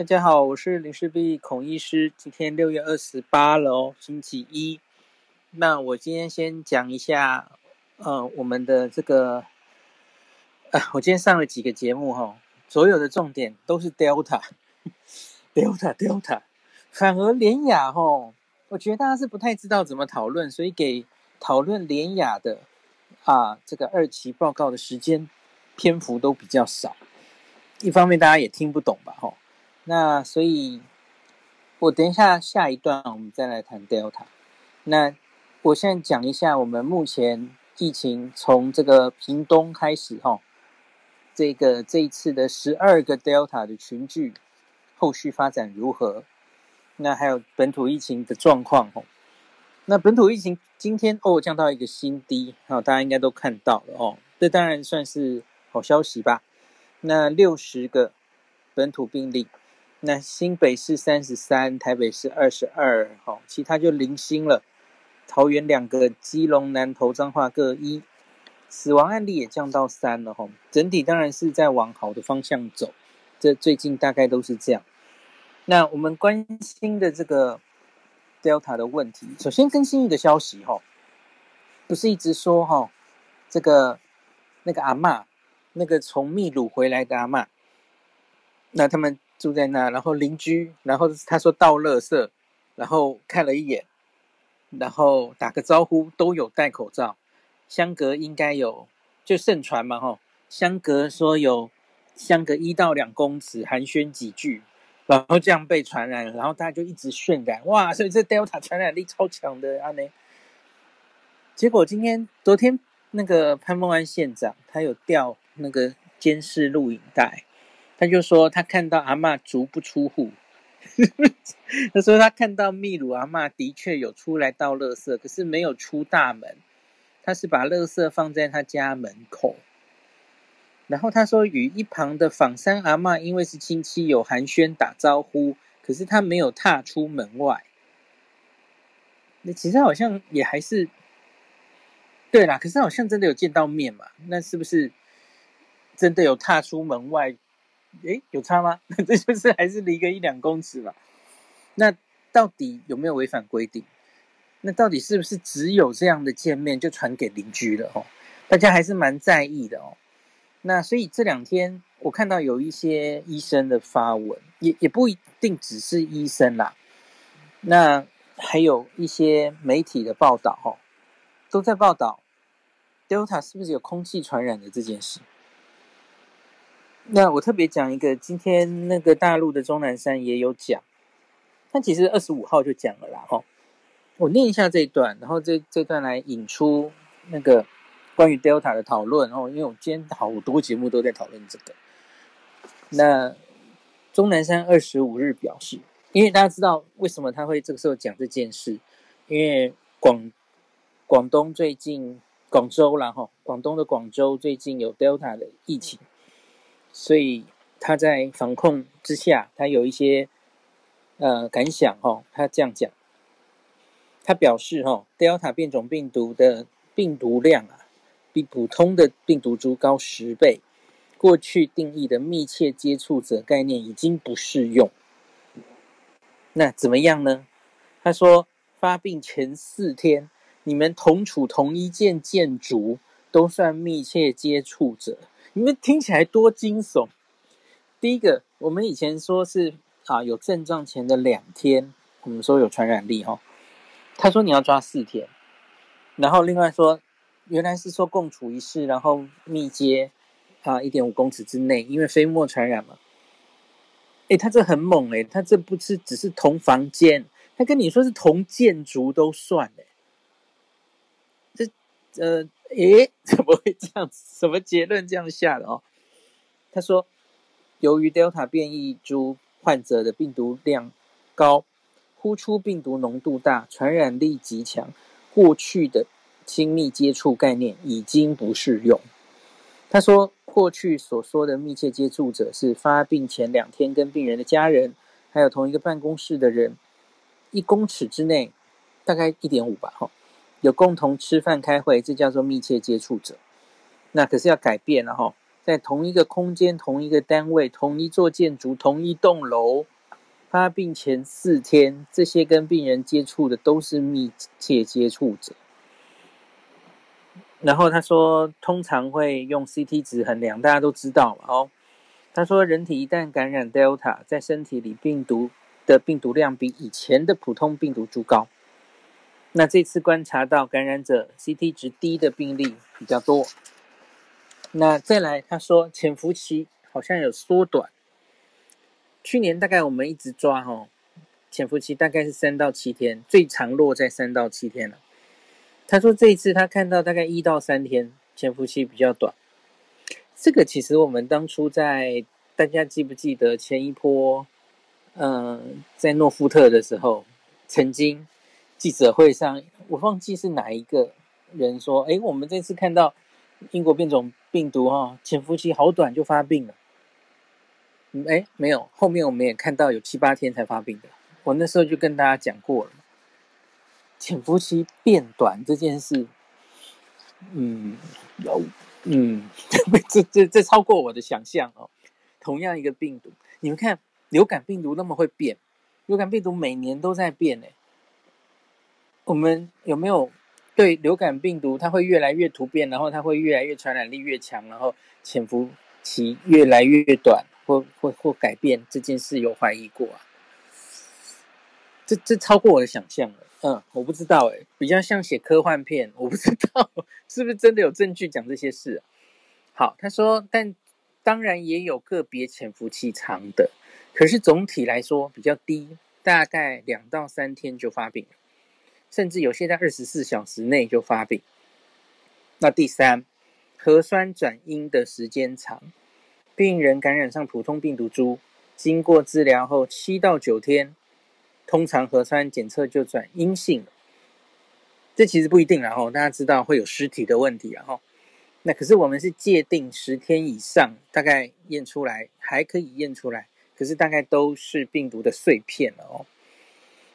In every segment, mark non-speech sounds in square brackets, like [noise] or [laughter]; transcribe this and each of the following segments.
大家好，我是林氏璧孔医师。今天六月二十八了哦，星期一。那我今天先讲一下，呃，我们的这个，呃，我今天上了几个节目哈、哦，所有的重点都是 Delta，Delta，Delta，[laughs] 反而连雅哈，我觉得大家是不太知道怎么讨论，所以给讨论连雅的啊这个二期报告的时间篇幅都比较少。一方面大家也听不懂吧，哈。那所以，我等一下下一段我们再来谈 Delta。那我现在讲一下我们目前疫情从这个屏东开始哈，这个这一次的十二个 Delta 的群聚后续发展如何？那还有本土疫情的状况哈。那本土疫情今天哦降到一个新低，好，大家应该都看到了哦，这当然算是好消息吧。那六十个本土病例。那新北市三十三，台北市二十二，好，其他就零星了。桃园两个，基隆、南投、彰化各一，死亡案例也降到三了，哈。整体当然是在往好的方向走，这最近大概都是这样。那我们关心的这个 Delta 的问题，首先更新一个消息，哈，不是一直说哈，这个那个阿嬷，那个从秘鲁回来的阿嬷，那他们。住在那，然后邻居，然后他说倒垃圾，然后看了一眼，然后打个招呼，都有戴口罩，相隔应该有，就盛传嘛吼，相隔说有相隔一到两公尺，寒暄几句，然后这样被传染，然后大家就一直渲染，哇，所以这 Delta 传染力超强的啊呢，结果今天昨天那个潘孟安县长他有调那个监视录影带。他就说他看到阿嬷足不出户，[laughs] 他说他看到秘鲁阿嬷的确有出来倒垃圾，可是没有出大门，他是把垃圾放在他家门口。然后他说与一旁的仿山阿嬷因为是亲戚有寒暄打招呼，可是他没有踏出门外。那其实好像也还是对啦，可是好像真的有见到面嘛？那是不是真的有踏出门外？诶，有差吗？那 [laughs] 这就是还是离个一两公尺嘛。那到底有没有违反规定？那到底是不是只有这样的见面就传给邻居了？哦，大家还是蛮在意的哦。那所以这两天我看到有一些医生的发文，也也不一定只是医生啦。那还有一些媒体的报道，哦，都在报道 Delta 是不是有空气传染的这件事。那我特别讲一个，今天那个大陆的钟南山也有讲，他其实二十五号就讲了啦，哈。我念一下这一段，然后这这段来引出那个关于 Delta 的讨论哦，因为我今天好多节目都在讨论这个。那钟南山二十五日表示，因为大家知道为什么他会这个时候讲这件事，因为广广东最近广州啦，哈，广东的广州最近有 Delta 的疫情。所以他在防控之下，他有一些呃感想哈。他这样讲，他表示哈，Delta 变种病毒的病毒量啊，比普通的病毒株高十倍。过去定义的密切接触者概念已经不适用。那怎么样呢？他说，发病前四天，你们同处同一间建筑，都算密切接触者。你们听起来多惊悚！第一个，我们以前说是啊，有症状前的两天，我们说有传染力、哦。他说你要抓四天，然后另外说，原来是说共处一室，然后密接啊一点五公尺之内，因为飞沫传染嘛。诶，他这很猛诶，他这不是只是同房间，他跟你说是同建筑都算诶。呃。诶，[laughs] 怎么会这样？什么结论这样下的哦？他说，由于 Delta 变异株患者的病毒量高，呼出病毒浓度大，传染力极强，过去的亲密接触概念已经不适用。他说，过去所说的密切接触者是发病前两天跟病人的家人，还有同一个办公室的人，一公尺之内，大概一点五吧，哈。有共同吃饭开会，这叫做密切接触者。那可是要改变了哈，在同一个空间、同一个单位、同一座建筑、同一栋楼，发病前四天，这些跟病人接触的都是密切接触者。然后他说，通常会用 CT 值衡量，大家都知道嘛。哦，他说，人体一旦感染 Delta，在身体里病毒的病毒量比以前的普通病毒株高。那这次观察到感染者 CT 值低的病例比较多。那再来，他说潜伏期好像有缩短。去年大概我们一直抓哈，潜伏期大概是三到七天，最长落在三到七天了。他说：“这一次他看到大概一到三天潜伏期比较短，这个其实我们当初在大家记不记得前一波，嗯、呃，在诺富特的时候，曾经记者会上，我忘记是哪一个人说，哎，我们这次看到英国变种病毒哈，潜伏期好短就发病了。哎，没有，后面我们也看到有七八天才发病的，我那时候就跟大家讲过了。”潜伏期变短这件事，嗯，有，嗯，[laughs] 这这这超过我的想象哦。同样一个病毒，你们看流感病毒那么会变，流感病毒每年都在变诶。我们有没有对流感病毒它会越来越突变，然后它会越来越传染力越强，然后潜伏期越来越短，或或或改变这件事有怀疑过啊？这这超过我的想象了。嗯，我不知道诶，比较像写科幻片，我不知道是不是真的有证据讲这些事。好，他说，但当然也有个别潜伏期长的，可是总体来说比较低，大概两到三天就发病，甚至有些在二十四小时内就发病。那第三，核酸转阴的时间长，病人感染上普通病毒株，经过治疗后七到九天。通常核酸检测就转阴性了，这其实不一定，然后大家知道会有尸体的问题，然后那可是我们是界定十天以上，大概验出来还可以验出来，可是大概都是病毒的碎片了哦。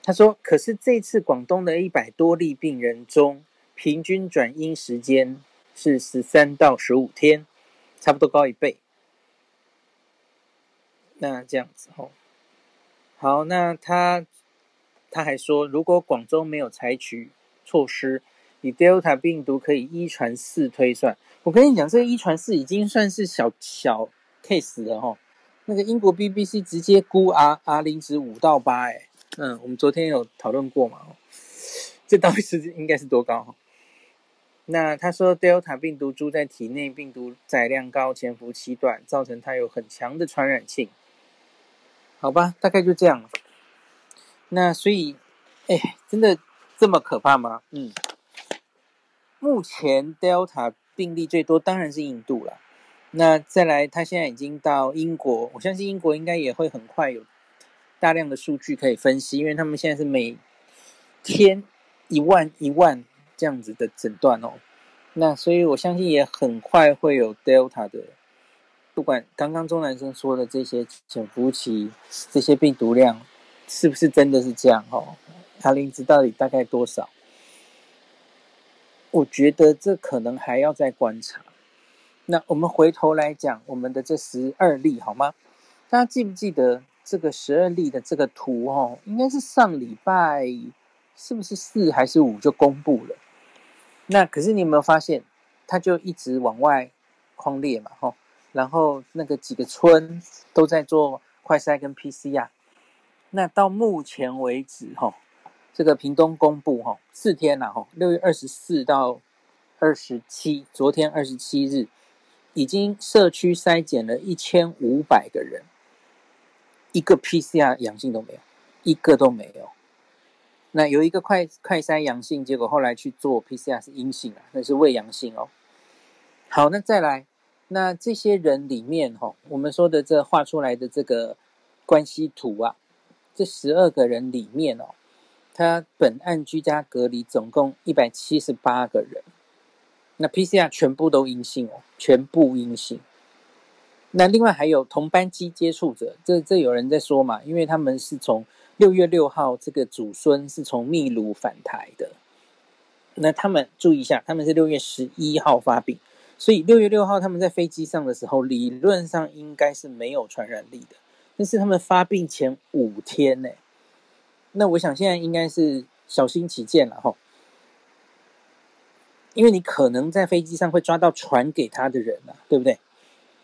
他说，可是这次广东的一百多例病人中，平均转阴时间是十三到十五天，差不多高一倍。那这样子哦，好，那他。他还说，如果广州没有采取措施，以 Delta 病毒可以一传四推算，我跟你讲，这个一传四已经算是小小 case 了哈。那个英国 BBC 直接估 R R 零值五到八，哎，嗯，我们昨天有讨论过嘛？这到底是应该是多高？那他说，Delta 病毒株在体内病毒载量高、潜伏期短，造成它有很强的传染性。好吧，大概就这样。那所以，哎，真的这么可怕吗？嗯，目前 Delta 病例最多当然是印度了。那再来，他现在已经到英国，我相信英国应该也会很快有大量的数据可以分析，因为他们现在是每天一万一万这样子的诊断哦。那所以我相信也很快会有 Delta 的，不管刚刚钟南生说的这些潜伏期，这些病毒量。是不是真的是这样？哦，R 值到底大概多少？我觉得这可能还要再观察。那我们回头来讲我们的这十二例好吗？大家记不记得这个十二例的这个图？哦，应该是上礼拜是不是四还是五就公布了？那可是你有没有发现，它就一直往外匡列嘛？吼，然后那个几个村都在做快筛跟 PCR。那到目前为止，哈，这个屏东公布，哈，四天了，哈，六月二十四到二十七，昨天二十七日，已经社区筛检了一千五百个人，一个 PCR 阳性都没有，一个都没有。那有一个快快筛阳性，结果后来去做 PCR 是阴性啊，那是伪阳性哦。好，那再来，那这些人里面，哈，我们说的这画出来的这个关系图啊。这十二个人里面哦，他本案居家隔离总共一百七十八个人，那 PCR 全部都阴性哦，全部阴性。那另外还有同班机接触者，这这有人在说嘛？因为他们是从六月六号这个祖孙是从秘鲁返台的，那他们注意一下，他们是六月十一号发病，所以六月六号他们在飞机上的时候，理论上应该是没有传染力的。但是他们发病前五天呢，那我想现在应该是小心起见了哈，因为你可能在飞机上会抓到传给他的人啊，对不对？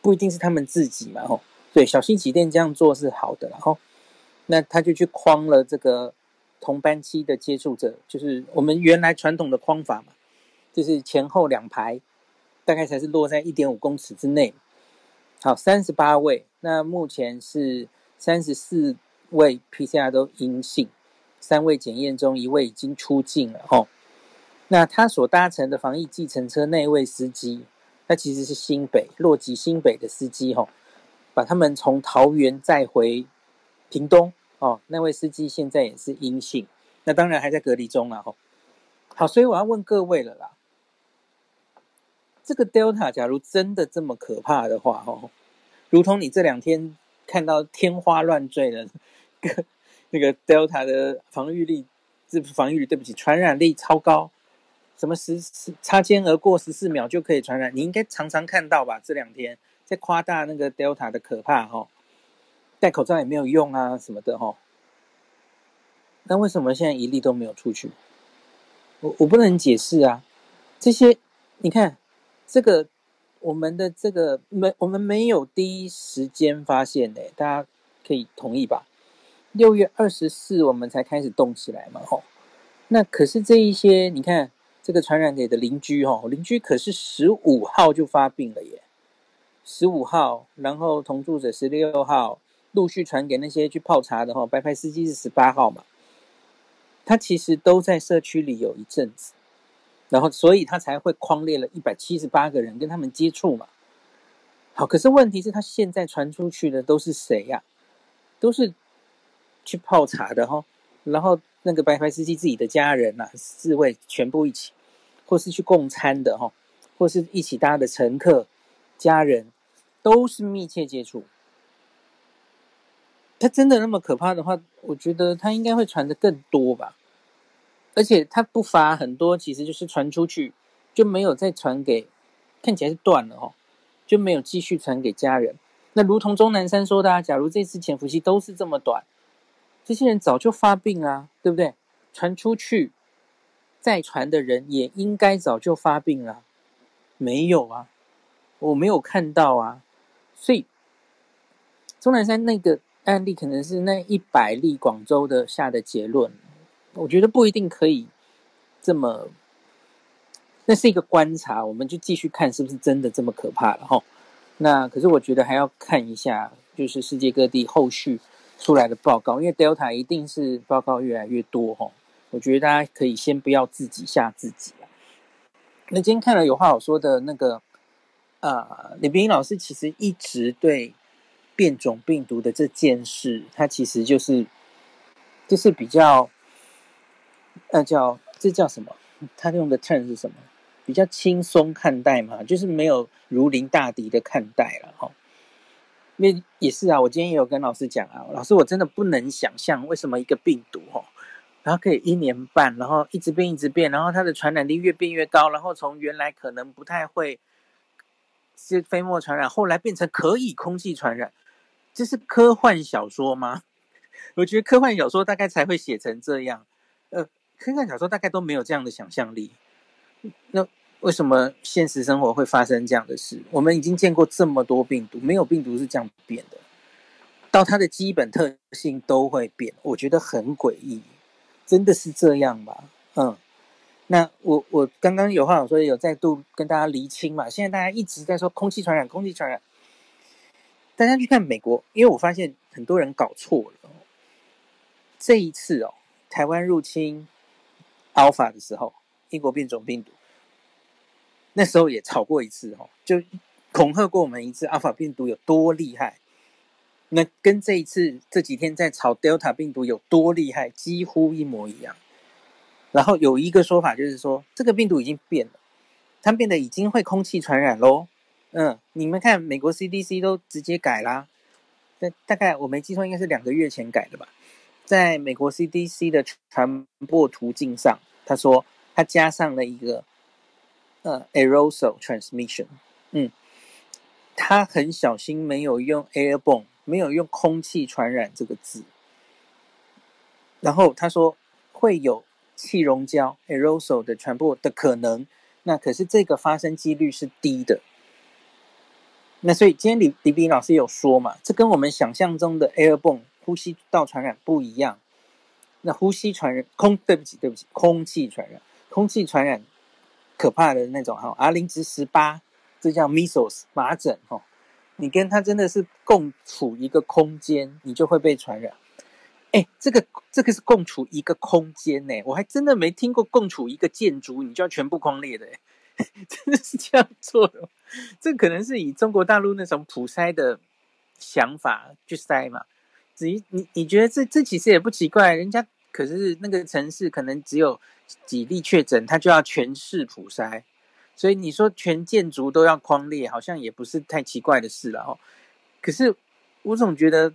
不一定是他们自己嘛，吼，对，小心起见这样做是好的，然后，那他就去框了这个同班期的接触者，就是我们原来传统的框法嘛，就是前后两排，大概才是落在一点五公尺之内。好，三十八位，那目前是三十四位 PCR 都阴性，三位检验中一位已经出境了，吼。那他所搭乘的防疫计程车那位司机，他其实是新北洛吉新北的司机，吼，把他们从桃园载回屏东，哦，那位司机现在也是阴性，那当然还在隔离中了，吼。好，所以我要问各位了啦。这个 Delta 假如真的这么可怕的话，哦，如同你这两天看到天花乱坠的，那个 Delta 的防御力，这防御力对不起，传染力超高，什么十十擦肩而过十四秒就可以传染，你应该常常看到吧？这两天在夸大那个 Delta 的可怕，哈，戴口罩也没有用啊，什么的，哈。那为什么现在一例都没有出去？我我不能解释啊，这些你看。这个我们的这个没我们没有第一时间发现的，大家可以同意吧？六月二十四我们才开始动起来嘛，吼。那可是这一些，你看这个传染给的邻居，吼，邻居可是十五号就发病了耶，十五号，然后同住者十六号陆续传给那些去泡茶的，吼，白牌司机是十八号嘛，他其实都在社区里有一阵子。然后，所以他才会框列了一百七十八个人跟他们接触嘛。好，可是问题是，他现在传出去的都是谁呀？都是去泡茶的哈，然后那个白牌司机自己的家人呐，四位全部一起，或是去共餐的哈，或是一起搭的乘客、家人，都是密切接触。他真的那么可怕的话，我觉得他应该会传的更多吧。而且他不发很多，其实就是传出去就没有再传给，看起来是断了哦，就没有继续传给家人。那如同钟南山说的啊，假如这次潜伏期都是这么短，这些人早就发病啊，对不对？传出去再传的人也应该早就发病了，没有啊，我没有看到啊。所以钟南山那个案例可能是那一百例广州的下的结论。我觉得不一定可以这么，那是一个观察，我们就继续看是不是真的这么可怕了哈。那可是我觉得还要看一下，就是世界各地后续出来的报告，因为 Delta 一定是报告越来越多哈。我觉得大家可以先不要自己吓自己。那今天看了有话好说的那个，呃，李冰老师其实一直对变种病毒的这件事，他其实就是就是比较。那叫这叫什么？他用的 term 是什么？比较轻松看待嘛，就是没有如临大敌的看待了哈。因为也是啊，我今天也有跟老师讲啊，老师我真的不能想象为什么一个病毒哦，然后可以一年半，然后一直变一直变，然后它的传染力越变越高，然后从原来可能不太会是飞沫传染，后来变成可以空气传染，这是科幻小说吗？[laughs] 我觉得科幻小说大概才会写成这样，呃。科幻小说大概都没有这样的想象力，那为什么现实生活会发生这样的事？我们已经见过这么多病毒，没有病毒是这样变的，到它的基本特性都会变，我觉得很诡异，真的是这样吗？嗯，那我我刚刚有话我说有再度跟大家厘清嘛，现在大家一直在说空气传染，空气传染，大家去看美国，因为我发现很多人搞错了，这一次哦，台湾入侵。Alpha 的时候，英国变种病毒，那时候也吵过一次哦，就恐吓过我们一次阿法病毒有多厉害。那跟这一次这几天在吵 Delta 病毒有多厉害，几乎一模一样。然后有一个说法就是说，这个病毒已经变了，它变得已经会空气传染喽。嗯，你们看美国 CDC 都直接改啦，大大概我没记错，应该是两个月前改的吧。在美国 CDC 的传播途径上，他说他加上了一个呃 aerosol transmission，嗯，他很小心没有用 airborne，没有用空气传染这个字，然后他说会有气溶胶 aerosol 的传播的可能，那可是这个发生几率是低的。那所以今天李李斌老师有说嘛，这跟我们想象中的 airborne 呼吸道传染不一样。那呼吸传染空，对不起对不起，空气传染，空气传染可怕的那种哈，R 零至十八，这叫 measles 麻疹哈。你跟他真的是共处一个空间，你就会被传染。哎，这个这个是共处一个空间呢，我还真的没听过共处一个建筑，你就要全部匡列的，[laughs] 真的是这样做的。这可能是以中国大陆那种普筛的想法去筛嘛。至于你你觉得这这其实也不奇怪，人家可是那个城市可能只有几例确诊，他就要全市普筛，所以你说全建筑都要框列，好像也不是太奇怪的事了哦。可是我总觉得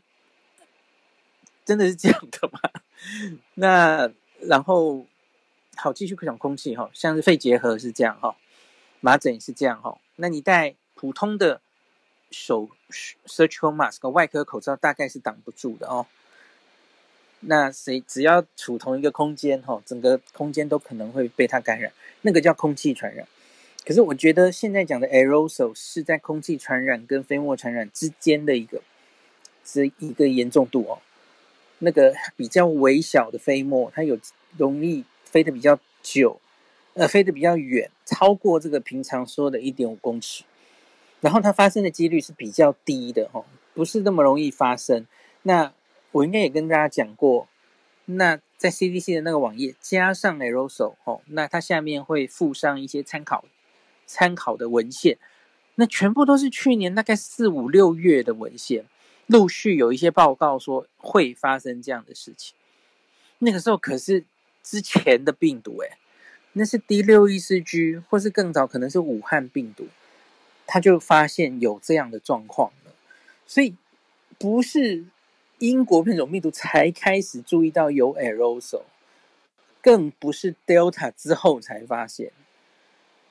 真的是这样的吗？[laughs] 那然后好继续讲空气哈，像是肺结核是这样哈，麻疹也是这样哈。那你戴普通的手 surgical mask 外科口罩大概是挡不住的哦。那谁只要处同一个空间哈，整个空间都可能会被它感染，那个叫空气传染。可是我觉得现在讲的 aerosol 是在空气传染跟飞沫传染之间的一个是一个严重度哦。那个比较微小的飞沫，它有容易飞得比较久。呃，飞得比较远，超过这个平常说的一点五公尺，然后它发生的几率是比较低的哦，不是那么容易发生。那我应该也跟大家讲过，那在 CDC 的那个网页加上 aerosol 哦，那它下面会附上一些参考参考的文献，那全部都是去年大概四五六月的文献，陆续有一些报告说会发生这样的事情。那个时候可是之前的病毒诶。那是 D 六一四 G，或是更早，可能是武汉病毒，他就发现有这样的状况了。所以不是英国变种病毒才开始注意到有 aerosol，更不是 Delta 之后才发现。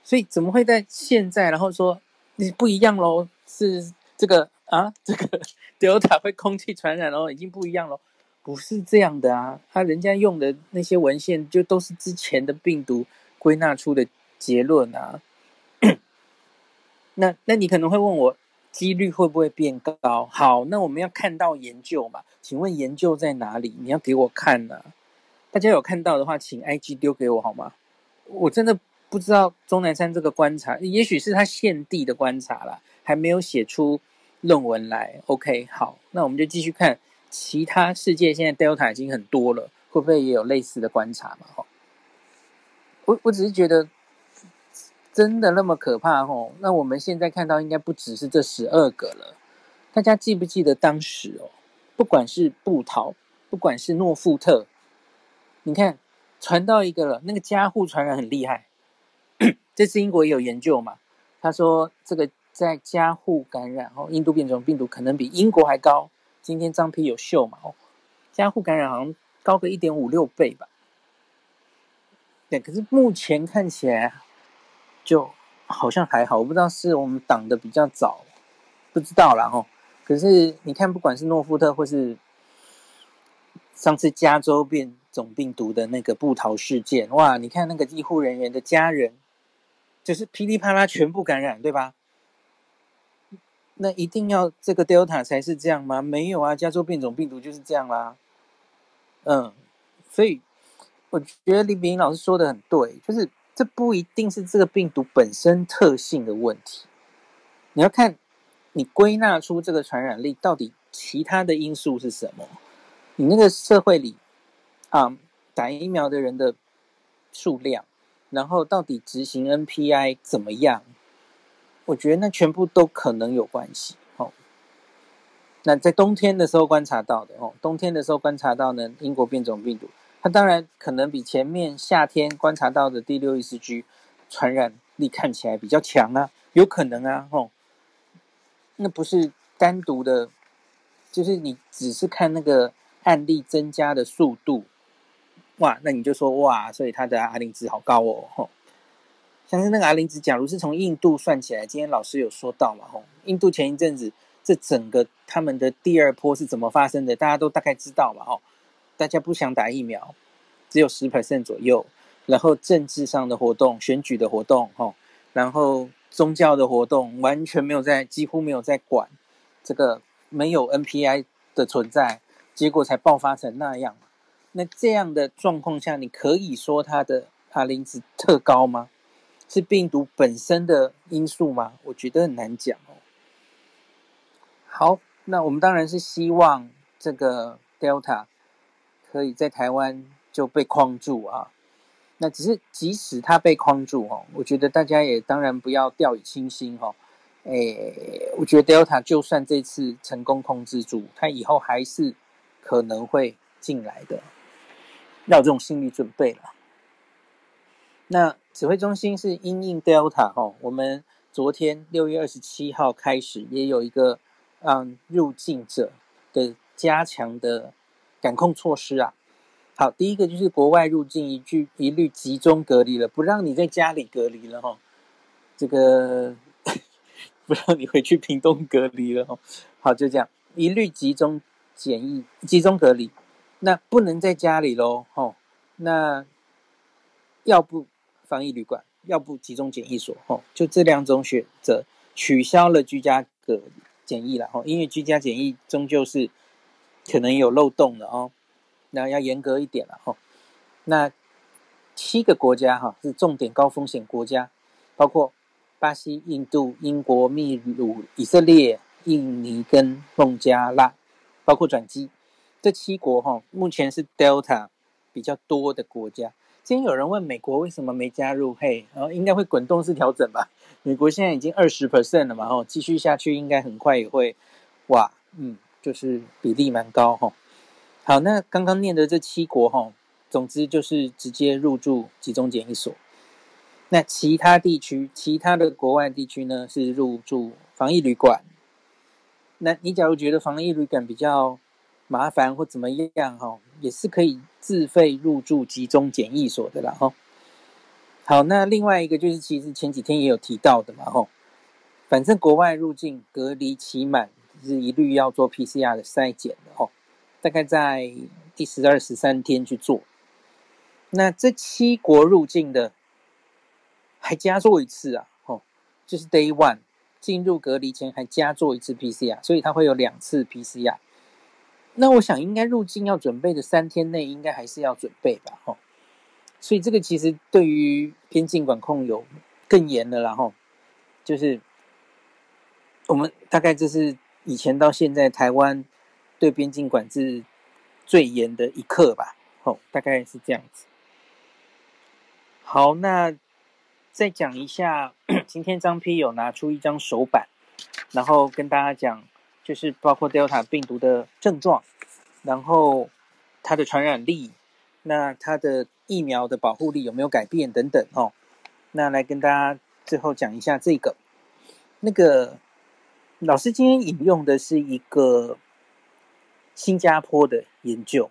所以怎么会在现在，然后说你不一样喽？是这个啊，这个 [laughs] Delta 会空气传染哦，已经不一样喽。不是这样的啊，他人家用的那些文献就都是之前的病毒归纳出的结论啊。[coughs] 那那你可能会问我，几率会不会变高？好，那我们要看到研究嘛？请问研究在哪里？你要给我看呐、大家有看到的话，请 IG 丢给我好吗？我真的不知道钟南山这个观察，也许是他现地的观察啦，还没有写出论文来。OK，好，那我们就继续看。其他世界现在 Delta 已经很多了，会不会也有类似的观察嘛？哈，我我只是觉得真的那么可怕吼？那我们现在看到应该不只是这十二个了。大家记不记得当时哦？不管是布桃，不管是诺富特，你看传到一个了，那个加护传染很厉害。[clears throat] 这次英国也有研究嘛？他说这个在加护感染哦，印度变种病毒可能比英国还高。今天张批有秀嘛？哦，加护感染好像高个一点五六倍吧。对，可是目前看起来就好像还好，我不知道是我们挡的比较早，不知道啦哦。可是你看，不管是诺富特或是上次加州变种病毒的那个布桃事件，哇，你看那个医护人员的家人，就是噼里啪啦全部感染，对吧？那一定要这个 Delta 才是这样吗？没有啊，加州变种病毒就是这样啦。嗯，所以我觉得李炳老师说的很对，就是这不一定是这个病毒本身特性的问题，你要看你归纳出这个传染力到底其他的因素是什么？你那个社会里啊，打疫苗的人的数量，然后到底执行 NPI 怎么样？我觉得那全部都可能有关系哦。那在冬天的时候观察到的哦，冬天的时候观察到呢，英国变种病毒，它当然可能比前面夏天观察到的 D614G 传染力看起来比较强啊，有可能啊，哦。那不是单独的，就是你只是看那个案例增加的速度，哇，那你就说哇，所以它的 R 零值好高哦，吼。像是那个 R 零值，假如是从印度算起来，今天老师有说到嘛，吼，印度前一阵子这整个他们的第二波是怎么发生的，大家都大概知道嘛，吼，大家不想打疫苗，只有十 percent 左右，然后政治上的活动、选举的活动，吼，然后宗教的活动完全没有在，几乎没有在管这个，没有 NPI 的存在，结果才爆发成那样。那这样的状况下，你可以说它的 R 零值特高吗？是病毒本身的因素吗？我觉得很难讲哦。好，那我们当然是希望这个 Delta 可以在台湾就被框住啊。那只是即使他被框住哦，我觉得大家也当然不要掉以轻心哈。诶，我觉得 Delta 就算这次成功控制住，他以后还是可能会进来的。要这种心理准备了。那指挥中心是因应 Delta 哈，我们昨天六月二十七号开始也有一个嗯入境者的加强的感控措施啊。好，第一个就是国外入境一句一律集中隔离了，不让你在家里隔离了哈。这个 [laughs] 不让你回去屏东隔离了哈。好，就这样一律集中检疫、集中隔离。那不能在家里喽，吼，那要不防疫旅馆，要不集中检疫所，吼，就这两种选择，取消了居家隔检疫了，吼，因为居家检疫终究是可能有漏洞的哦，那要严格一点了，吼，那七个国家哈是重点高风险国家，包括巴西、印度、英国、秘鲁、以色列、印尼跟孟加拉，包括转机。这七国哈，目前是 Delta 比较多的国家。今天有人问美国为什么没加入？嘿，然后应该会滚动式调整吧？美国现在已经二十 percent 了嘛，哈，继续下去应该很快也会，哇，嗯，就是比例蛮高哈。好，那刚刚念的这七国哈，总之就是直接入住集中检疫所。那其他地区，其他的国外地区呢，是入住防疫旅馆。那你假如觉得防疫旅馆比较麻烦或怎么样哈，也是可以自费入住集中检疫所的啦哈。好，那另外一个就是，其实前几天也有提到的嘛哈，反正国外入境隔离期满是一律要做 PCR 的筛检的哈，大概在第十二、十三天去做。那这七国入境的还加做一次啊，哈，就是 Day One 进入隔离前还加做一次 PCR，所以它会有两次 PCR。那我想应该入境要准备的三天内应该还是要准备吧，吼。所以这个其实对于边境管控有更严的啦，吼。就是我们大概这是以前到现在台湾对边境管制最严的一刻吧，吼，大概是这样子。好，那再讲一下，今天张批有拿出一张手板，然后跟大家讲。就是包括 Delta 病毒的症状，然后它的传染力，那它的疫苗的保护力有没有改变等等哦。那来跟大家最后讲一下这个，那个老师今天引用的是一个新加坡的研究，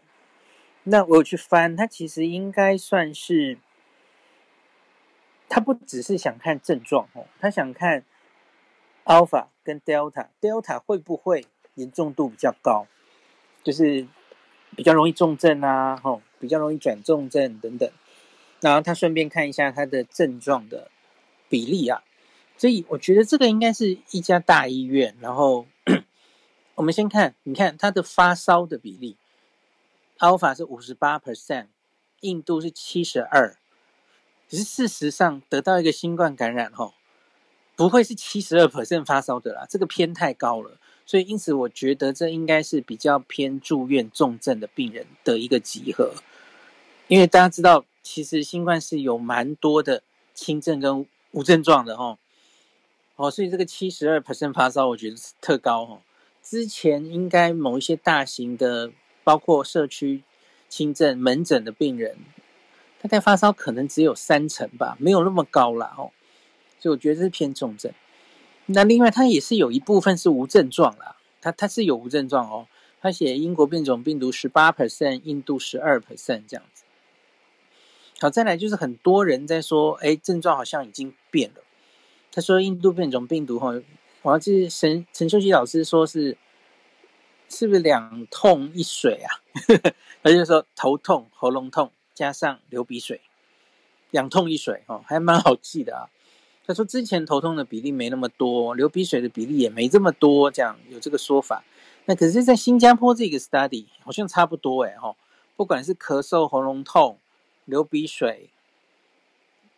那我有去翻，它其实应该算是，它不只是想看症状哦，它想看。Alpha 跟 Delta，Delta 会不会严重度比较高？就是比较容易重症啊，吼，比较容易转重症等等。然后他顺便看一下他的症状的比例啊。所以我觉得这个应该是一家大医院。然后我们先看，你看它的发烧的比例，Alpha 是五十八 percent，印度是七十二。只是事实上得到一个新冠感染，后。不会是七十二 percent 发烧的啦，这个偏太高了，所以因此我觉得这应该是比较偏住院重症的病人的一个集合，因为大家知道，其实新冠是有蛮多的轻症跟无症状的哦，哦，所以这个七十二 percent 发烧，我觉得是特高哦。之前应该某一些大型的，包括社区轻症门诊的病人，大概发烧可能只有三成吧，没有那么高啦哦。所以我觉得这是偏重症。那另外，它也是有一部分是无症状啦，它它是有无症状哦。它写英国变种病毒十八 percent，印度十二 percent 这样子。好，再来就是很多人在说，哎，症状好像已经变了。他说印度变种病毒哈，我要记陈陈秀熙老师说是，是不是两痛一水啊？[laughs] 他就说头痛、喉咙痛加上流鼻水，两痛一水哈，还蛮好记的啊。他说之前头痛的比例没那么多，流鼻水的比例也没这么多，这样有这个说法。那可是，在新加坡这个 study 好像差不多哎哈，不管是咳嗽、喉咙痛、流鼻水，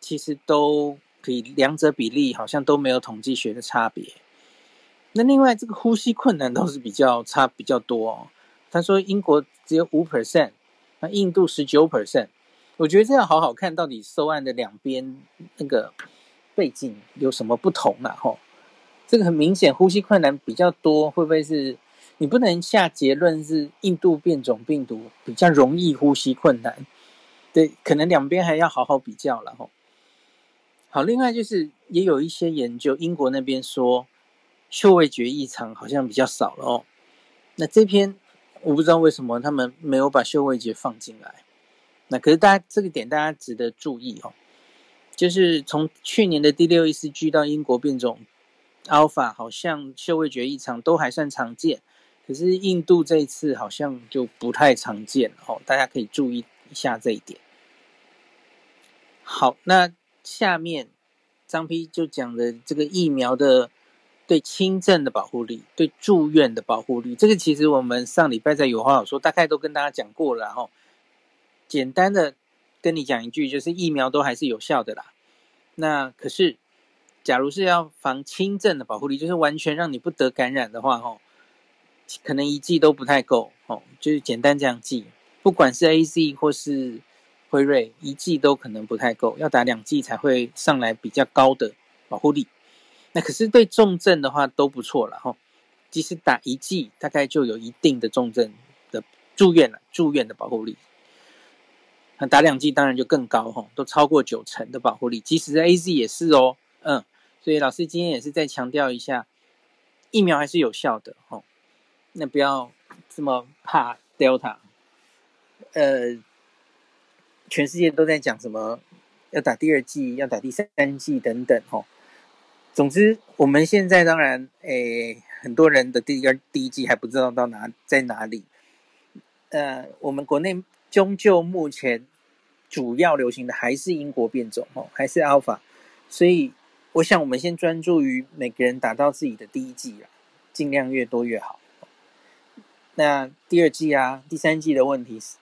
其实都比两者比例好像都没有统计学的差别。那另外这个呼吸困难倒是比较差比较多哦。他说英国只有五 percent，那印度十九 percent。我觉得这样好好看到底收案的两边那个。背景有什么不同啊？吼，这个很明显，呼吸困难比较多，会不会是你不能下结论是印度变种病毒比较容易呼吸困难？对，可能两边还要好好比较了吼。好，另外就是也有一些研究，英国那边说嗅味觉异常好像比较少了哦。那这篇我不知道为什么他们没有把嗅味觉放进来。那可是大家这个点大家值得注意哦。就是从去年的第六一四 G 到英国变种 Alpha，好像嗅味觉异常都还算常见，可是印度这一次好像就不太常见哦，大家可以注意一下这一点。好，那下面张丕就讲的这个疫苗的对轻症的保护力，对住院的保护力，这个其实我们上礼拜在有话好说，大概都跟大家讲过了哈，简单的。跟你讲一句，就是疫苗都还是有效的啦。那可是，假如是要防轻症的保护力，就是完全让你不得感染的话，吼，可能一剂都不太够，哦，就是简单这样记。不管是 AZ 或是辉瑞，一剂都可能不太够，要打两剂才会上来比较高的保护力。那可是对重症的话都不错了，吼，即使打一剂，大概就有一定的重症的住院了，住院的保护力。那打两剂当然就更高哈，都超过九成的保护力。即使是 AZ 也是哦，嗯，所以老师今天也是再强调一下，疫苗还是有效的吼。那不要这么怕 Delta。呃，全世界都在讲什么要打第二季、要打第三季等等吼。总之，我们现在当然诶，很多人的第二第一季还不知道到哪在哪里。呃，我们国内。终究目前主要流行的还是英国变种哦，还是 Alpha，所以我想我们先专注于每个人打到自己的第一季啊，尽量越多越好。那第二季啊、第三季的问题是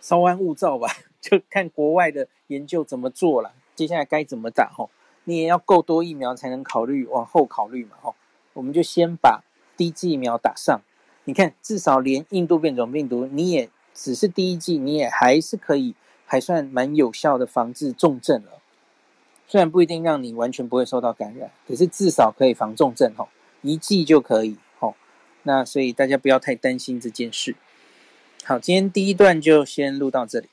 稍安勿躁吧，[laughs] 就看国外的研究怎么做了，接下来该怎么打吼，你也要够多疫苗才能考虑往后考虑嘛吼，我们就先把第一剂疫苗打上，你看至少连印度变种病毒你也。只是第一剂，你也还是可以，还算蛮有效的防治重症了。虽然不一定让你完全不会受到感染，可是至少可以防重症吼，一剂就可以吼。那所以大家不要太担心这件事。好，今天第一段就先录到这里。